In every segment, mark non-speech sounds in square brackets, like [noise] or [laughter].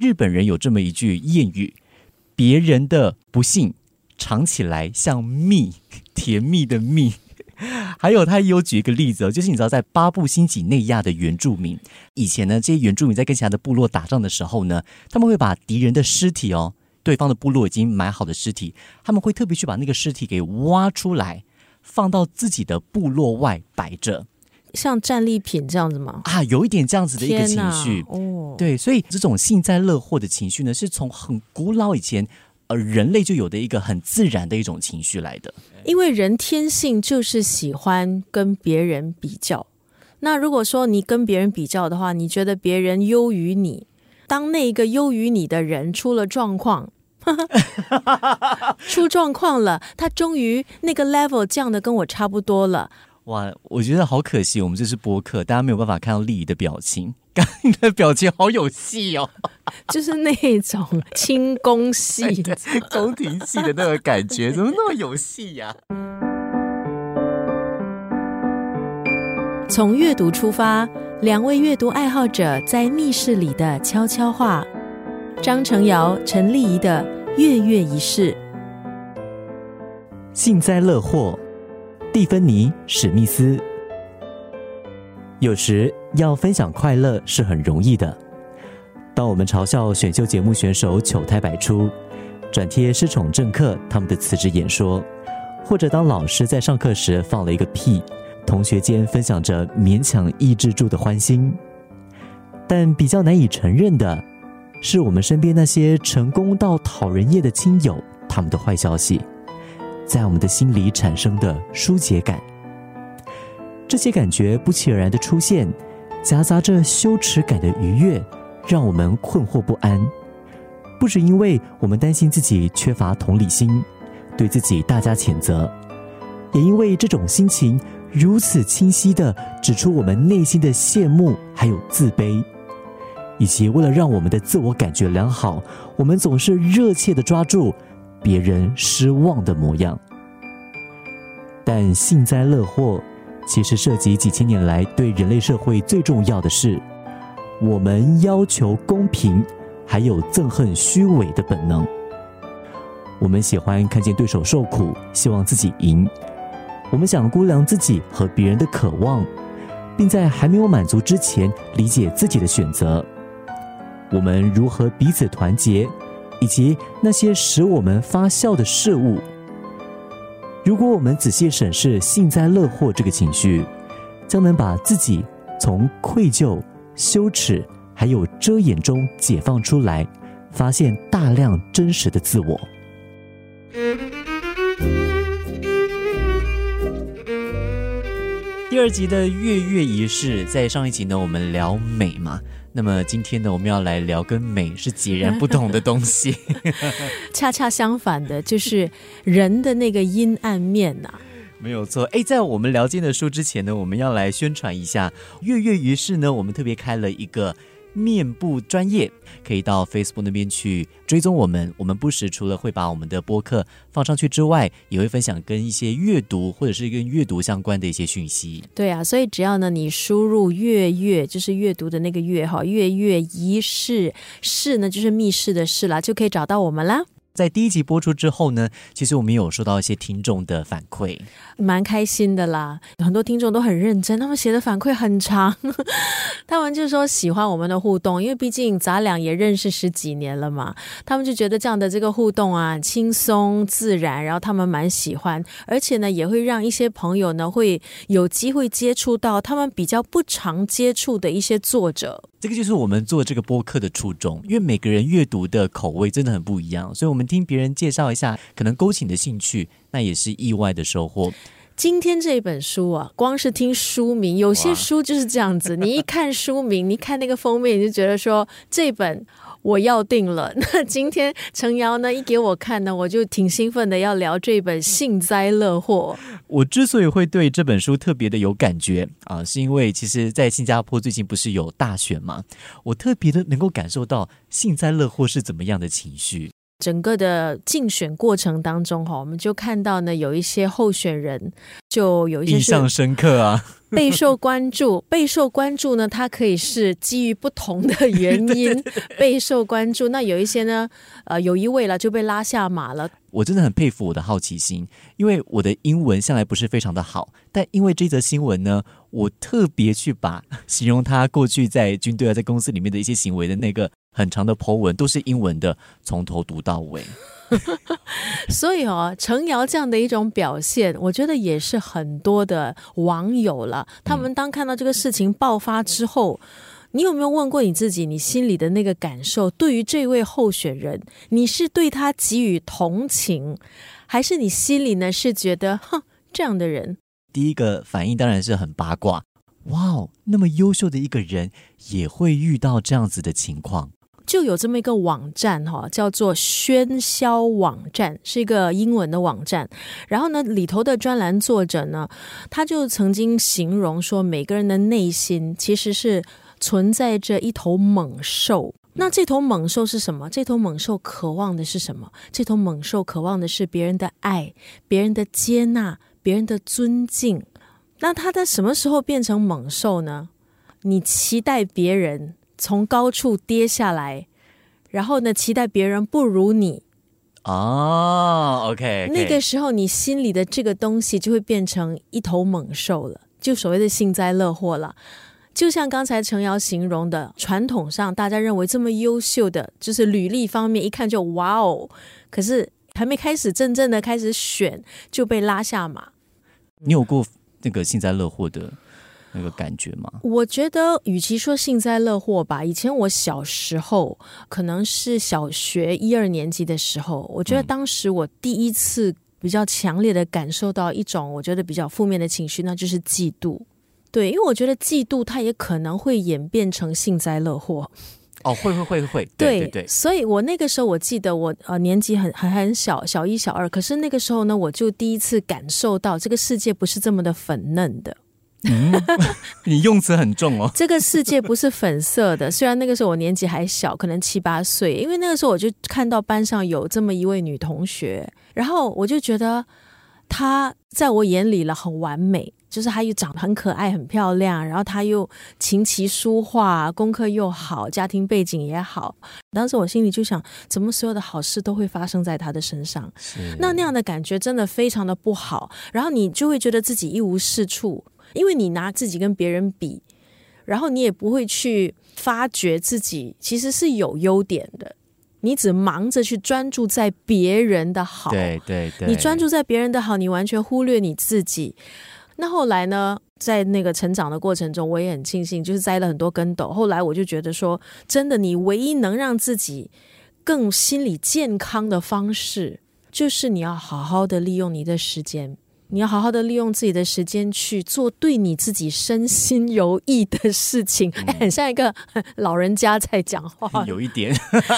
日本人有这么一句谚语：“别人的不幸尝起来像蜜，甜蜜的蜜。” [laughs] 还有，他也有举一个例子哦，就是你知道，在巴布新几内亚的原住民，以前呢，这些原住民在跟其他的部落打仗的时候呢，他们会把敌人的尸体哦，对方的部落已经埋好的尸体，他们会特别去把那个尸体给挖出来，放到自己的部落外摆着。像战利品这样子吗？啊，有一点这样子的一个情绪哦。对，所以这种幸灾乐祸的情绪呢，是从很古老以前呃人类就有的一个很自然的一种情绪来的。因为人天性就是喜欢跟别人比较。那如果说你跟别人比较的话，你觉得别人优于你，当那一个优于你的人出了状况，[laughs] 出状况了，他终于那个 level 降的跟我差不多了。哇，我觉得好可惜，我们这是播客，大家没有办法看到丽姨的表情。[laughs] 刚你的表情好有戏哦，[laughs] 就是那种轻功戏、[laughs] 宫廷戏的那个感觉，怎么那么有戏呀？从阅读出发，两位阅读爱好者在密室里的悄悄话。张成尧、陈丽仪的月月仪式，幸灾乐祸。蒂芬妮·史密斯，有时要分享快乐是很容易的。当我们嘲笑选秀节目选手糗态百出，转贴失宠政客他们的辞职演说，或者当老师在上课时放了一个屁，同学间分享着勉强抑制住的欢心。但比较难以承认的，是我们身边那些成功到讨人厌的亲友他们的坏消息。在我们的心里产生的疏解感，这些感觉不期而然的出现，夹杂着羞耻感的愉悦，让我们困惑不安。不只因为我们担心自己缺乏同理心，对自己大加谴责，也因为这种心情如此清晰的指出我们内心的羡慕还有自卑，以及为了让我们的自我感觉良好，我们总是热切的抓住。别人失望的模样，但幸灾乐祸其实涉及几千年来对人类社会最重要的事：我们要求公平，还有憎恨虚伪的本能。我们喜欢看见对手受苦，希望自己赢；我们想估量自己和别人的渴望，并在还没有满足之前理解自己的选择。我们如何彼此团结？以及那些使我们发笑的事物。如果我们仔细审视幸灾乐祸这个情绪，将能把自己从愧疚、羞耻还有遮掩中解放出来，发现大量真实的自我。第二集的月月仪式，在上一集呢，我们聊美嘛。那么今天呢，我们要来聊跟美是截然不同的东西。[laughs] 恰恰相反的，就是人的那个阴暗面呐。没有错。哎，在我们聊今天的书之前呢，我们要来宣传一下跃跃欲试呢，我们特别开了一个。面部专业可以到 Facebook 那边去追踪我们。我们不时除了会把我们的播客放上去之外，也会分享跟一些阅读或者是跟阅读相关的一些讯息。对啊，所以只要呢你输入“月月”，就是阅读的那个“月”哈，“月月一世世呢就是密室的“室”啦，就可以找到我们啦。在第一集播出之后呢，其实我们有收到一些听众的反馈，蛮开心的啦。很多听众都很认真，他们写的反馈很长，[laughs] 他们就说喜欢我们的互动，因为毕竟咱俩也认识十几年了嘛。他们就觉得这样的这个互动啊，轻松自然，然后他们蛮喜欢，而且呢，也会让一些朋友呢会有机会接触到他们比较不常接触的一些作者。这个就是我们做这个播客的初衷，因为每个人阅读的口味真的很不一样，所以我们听别人介绍一下，可能勾起你的兴趣，那也是意外的收获。今天这本书啊，光是听书名，有些书就是这样子，你一看书名，你看那个封面，你就觉得说这本。我要定了。[laughs] 那今天程瑶呢一给我看呢，我就挺兴奋的，要聊这本幸灾乐祸。我之所以会对这本书特别的有感觉啊，是因为其实，在新加坡最近不是有大选嘛？我特别的能够感受到幸灾乐祸是怎么样的情绪。整个的竞选过程当中，哈，我们就看到呢，有一些候选人就有一些印象深刻啊，[laughs] 备受关注。备受关注呢，它可以是基于不同的原因 [laughs] 备受关注。那有一些呢，呃，有一位了就被拉下马了。我真的很佩服我的好奇心，因为我的英文向来不是非常的好，但因为这则新闻呢，我特别去把 [laughs] 形容他过去在军队啊，在公司里面的一些行为的那个。很长的 Po 文都是英文的，从头读到尾。[laughs] 所以哦，程瑶这样的一种表现，我觉得也是很多的网友了。他们当看到这个事情爆发之后，你有没有问过你自己，你心里的那个感受？对于这位候选人，你是对他给予同情，还是你心里呢是觉得，哼，这样的人？第一个反应当然是很八卦。哇哦，那么优秀的一个人也会遇到这样子的情况。就有这么一个网站哈，叫做喧嚣网站，是一个英文的网站。然后呢，里头的专栏作者呢，他就曾经形容说，每个人的内心其实是存在着一头猛兽。那这头猛兽是什么？这头猛兽渴望的是什么？这头猛兽渴望的是别人的爱、别人的接纳、别人的尊敬。那他在什么时候变成猛兽呢？你期待别人。从高处跌下来，然后呢？期待别人不如你哦。OK，那个时候你心里的这个东西就会变成一头猛兽了，就所谓的幸灾乐祸了。就像刚才程瑶形容的，传统上大家认为这么优秀的，就是履历方面一看就哇哦，可是还没开始真正的开始选就被拉下马。你有过那个幸灾乐祸的？那个感觉吗？我觉得，与其说幸灾乐祸吧，以前我小时候，可能是小学一二年级的时候，我觉得当时我第一次比较强烈的感受到一种我觉得比较负面的情绪，那就是嫉妒。对，因为我觉得嫉妒它也可能会演变成幸灾乐祸。哦，会会会会，对对对。所以我那个时候，我记得我呃年纪很很很小，小一小二，可是那个时候呢，我就第一次感受到这个世界不是这么的粉嫩的。嗯，[laughs] 你用词很重哦。这个世界不是粉色的，虽然那个时候我年纪还小，可能七八岁，因为那个时候我就看到班上有这么一位女同学，然后我就觉得她在我眼里了很完美，就是她又长得很可爱、很漂亮，然后她又琴棋书画，功课又好，家庭背景也好。当时我心里就想，怎么所有的好事都会发生在她的身上？那那样的感觉真的非常的不好，然后你就会觉得自己一无是处。因为你拿自己跟别人比，然后你也不会去发觉自己其实是有优点的，你只忙着去专注在别人的好。对对对，你专注在别人的好，你完全忽略你自己。那后来呢，在那个成长的过程中，我也很庆幸，就是栽了很多跟斗。后来我就觉得说，真的，你唯一能让自己更心理健康的方式，就是你要好好的利用你的时间。你要好好的利用自己的时间去做对你自己身心有益的事情，很像一个 [laughs] 老人家在讲话。[laughs] 有一点，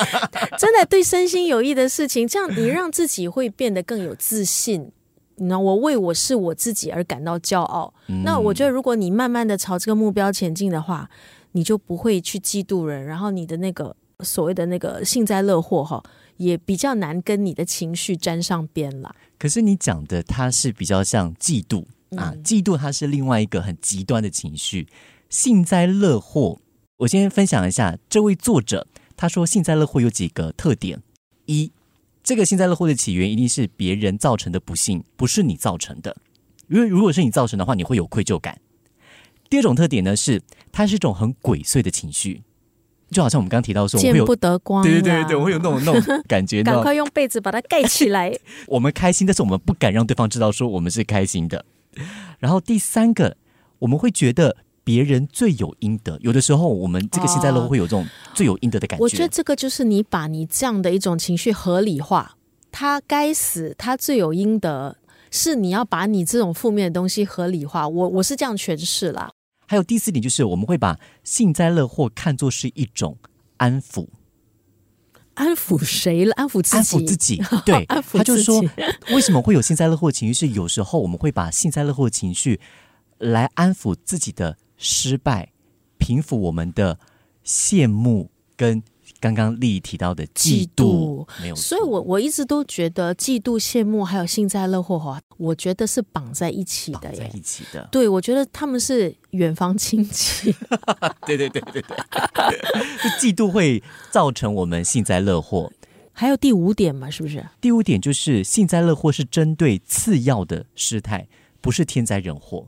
[laughs] 真的对身心有益的事情，这样你让自己会变得更有自信。那我为我是我自己而感到骄傲。那我觉得，如果你慢慢的朝这个目标前进的话，你就不会去嫉妒人，然后你的那个所谓的那个幸灾乐祸哈。也比较难跟你的情绪沾上边了。可是你讲的，它是比较像嫉妒啊，嫉妒它是另外一个很极端的情绪。幸灾乐祸，我先分享一下，这位作者他说幸灾乐祸有几个特点：一，这个幸灾乐祸的起源一定是别人造成的不幸，不是你造成的，因为如果是你造成的话，你会有愧疚感。第二种特点呢，是它是一种很鬼祟的情绪。就好像我们刚刚提到说，见不得光，对对对对，我会有那种那种 [laughs] 感觉，赶快用被子把它盖起来。我们开心，但是我们不敢让对方知道说我们是开心的。然后第三个，我们会觉得别人罪有应得。有的时候，我们这个幸灾乐祸会有这种罪有应得的感觉。我觉得这个就是你把你这样的一种情绪合理化，他该死，他罪有应得，是你要把你这种负面的东西合理化。我我是这样诠释啦。还有第四点就是，我们会把幸灾乐祸看作是一种安抚，安抚谁了？安抚自己，安抚自己。[laughs] 对，他就是说，为什么会有幸灾乐祸情绪？是有时候我们会把幸灾乐祸情绪来安抚自己的失败，平抚我们的羡慕跟刚刚丽提到的嫉妒妒，没有，所以我我一直都觉得嫉妒、羡慕还有幸灾乐祸哈，我觉得是绑在一起的耶。绑在一起的。对，我觉得他们是远房亲戚。对对对对对，就 [laughs] 嫉妒会造成我们幸灾乐祸。还有第五点嘛，是不是？第五点就是幸灾乐祸是针对次要的事态，不是天灾人祸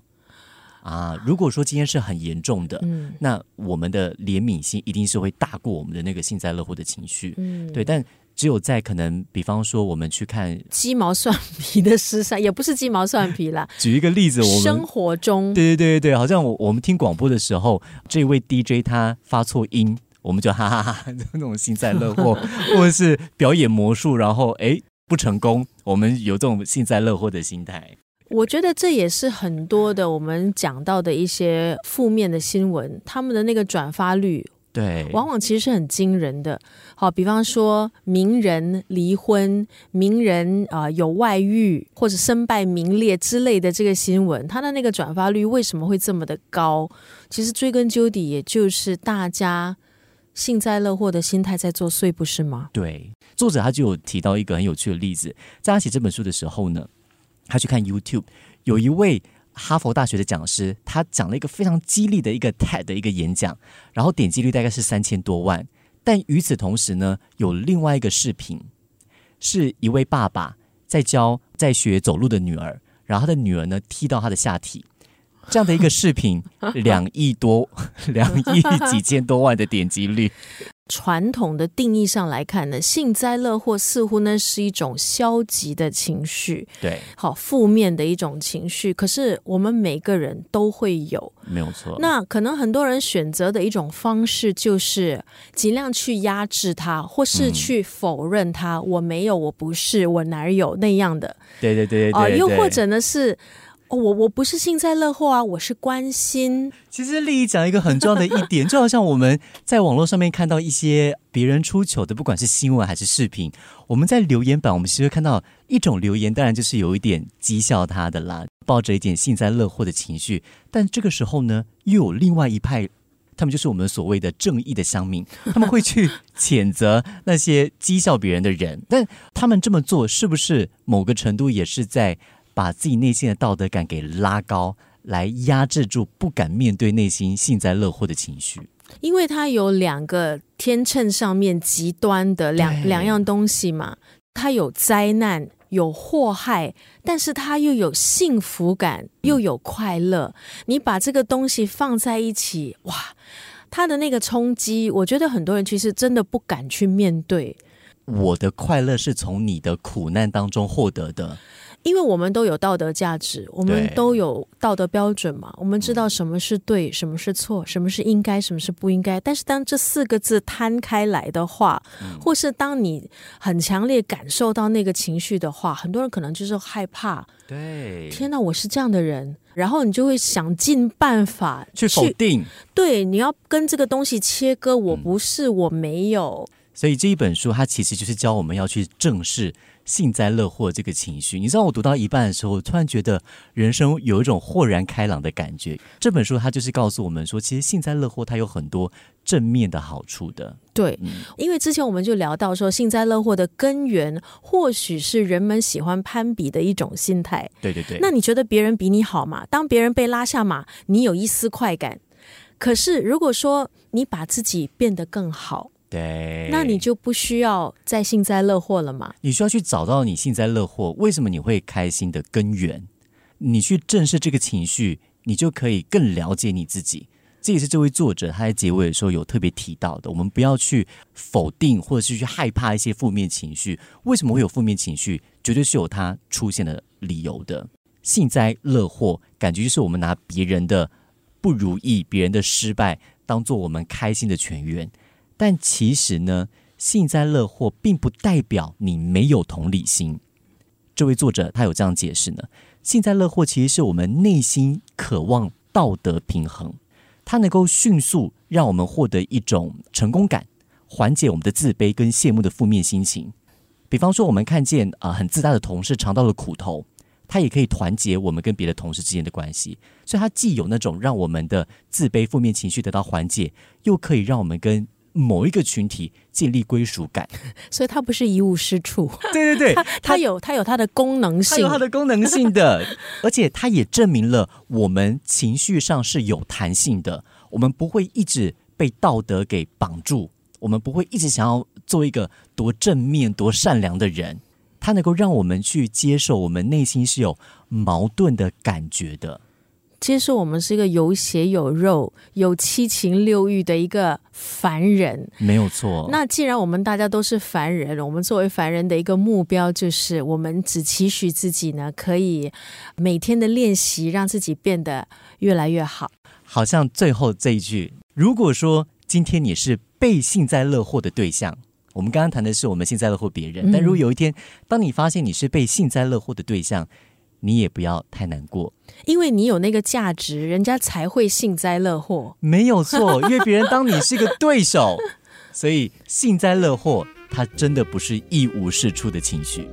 啊。如果说今天是很严重的，嗯那我们的怜悯心一定是会大过我们的那个幸灾乐祸的情绪。嗯，对，但只有在可能，比方说我们去看，鸡毛蒜皮的事上，也不是鸡毛蒜皮啦，[laughs] 举一个例子，我们生。活中对对对对对，好像我我们听广播的时候，这位 DJ 他发错音，我们就哈哈哈，就那种幸灾乐祸，[laughs] 或者是表演魔术，然后哎不成功，我们有这种幸灾乐祸的心态。我觉得这也是很多的我们讲到的一些负面的新闻，他们的那个转发率对，往往其实是很惊人的。好，比方说名人离婚、名人啊、呃有外遇或者身败名裂之类的这个新闻，他的那个转发率为什么会这么的高？其实追根究底，也就是大家幸灾乐祸的心态在作祟，不是吗？对，作者他就有提到一个很有趣的例子，在他写这本书的时候呢，他去看 YouTube，有一位哈佛大学的讲师，他讲了一个非常激励的一个 TED 的一个演讲，然后点击率大概是三千多万。但与此同时呢，有另外一个视频，是一位爸爸在教在学走路的女儿，然后他的女儿呢踢到他的下体。这样的一个视频，[laughs] 两亿多、[laughs] 两亿几千多万的点击率，传统的定义上来看呢，幸灾乐祸似乎呢是一种消极的情绪，对，好负面的一种情绪。可是我们每个人都会有，没有错。那可能很多人选择的一种方式就是尽量去压制它，或是嗯去否认它。我没有，我不是，我哪儿有那样的对对对对啊、对，对又或者呢是。哦我我不是幸灾乐祸啊，我是关心。其实丽丽讲一个很重要的一点，[laughs] 就好像我们在网络上面看到一些别人出糗的，不管是新闻还是视频，我们在留言板，我们其实看到一种留言，当然就是有一点讥笑他的啦，抱着一点幸灾乐祸的情绪。但这个时候呢，又有另外一派，他们就是我们所谓的正义的乡民，[laughs] 他们会去谴责那些讥笑别人的人，但他们这么做是不是某个程度也是在把自己内心的道德感给拉高？来压制住不敢面对内心幸灾乐祸的情绪。因为它有两个天秤上面极端的两两样东西嘛，它有灾难，有祸害，但是它又有幸福感，又有快乐。你把这个东西放在一起，哇，它的那个冲击，我觉得很多人其实真的不敢去面对。我的快乐是从你的苦难当中获得的，因为我们都有道德价值，我们都有道德标准嘛，我们知道什么是对，什么是错，什么是应该，什么是不应该。但是当这四个字摊开来的话，或是当你很强烈感受到那个情绪的话，很多人可能就是害怕。对天哪，我是这样的人，然后你就会想尽办法去否定。对，你要跟这个东西切割。我嗯不是，我没有。所以这一本书它其实就是教我们要去正视幸灾乐祸这个情绪。你知道，我读到一半的时候，我突然觉得人生有一种豁然开朗的感觉。这本书它就是告诉我们说，其实幸灾乐祸它有很多正面的好处的。对，嗯因为之前我们就聊到说，幸灾乐祸的根源或许是人们喜欢攀比的一种心态。对对对，那你觉得别人比你好嘛？当别人被拉下马，你有一丝快感。可是如果说你把自己变得更好，对，那你就不需要再幸灾乐祸了嘛？你需要去找到你幸灾乐祸为什么你会开心的根源，你去正视这个情绪，你就可以更了解你自己。这也是这位作者他在结尾的时候有特别提到的，我们不要去否定或者是去害怕一些负面情绪。为什么会有负面情绪？绝对是有它出现的理由的。幸灾乐祸，感觉就是我们拿别人的不如意、别人的失败当做我们开心的泉源。但其实呢，幸灾乐祸并不代表你没有同理心。这位作者他有这样解释呢：幸灾乐祸其实是我们内心渴望道德平衡，它能够迅速让我们获得一种成功感，缓解我们的自卑跟羡慕的负面心情。比方说，我们看见啊、很自大的同事尝到了苦头，他也可以团结我们跟别的同事之间的关系。所以它既有那种让我们的自卑负面情绪得到缓解，又可以让我们跟某一个群体建立归属感。[laughs] 所以它不是一无是处，对对对，它有它有它的功能性，它有它的功能性的，[laughs] 而且它也证明了我们情绪上是有弹性的，我们不会一直被道德给绑住，我们不会一直想要做一个多正面、多善良的人。它能够让我们去接受我们内心是有矛盾的感觉的。接受我们是一个有血有肉、有七情六欲的一个凡人，没有错。那既然我们大家都是凡人，我们作为凡人的一个目标就是，我们只期许自己呢，可以每天的练习，让自己变得越来越好。好像最后这一句，如果说今天你是被幸灾乐祸的对象，我们刚刚谈的是我们幸灾乐祸别人，但如果有一天，当你发现你是被幸灾乐祸的对象，你也不要太难过，因为你有那个价值，人家才会幸灾乐祸。没有错，因为别人当你是一个对手，[laughs] 所以幸灾乐祸，它真的不是一无是处的情绪。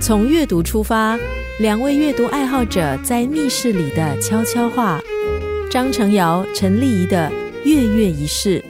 从阅读出发，两位阅读爱好者在密室里的悄悄话。张成尧、陈丽仪的月月仪式。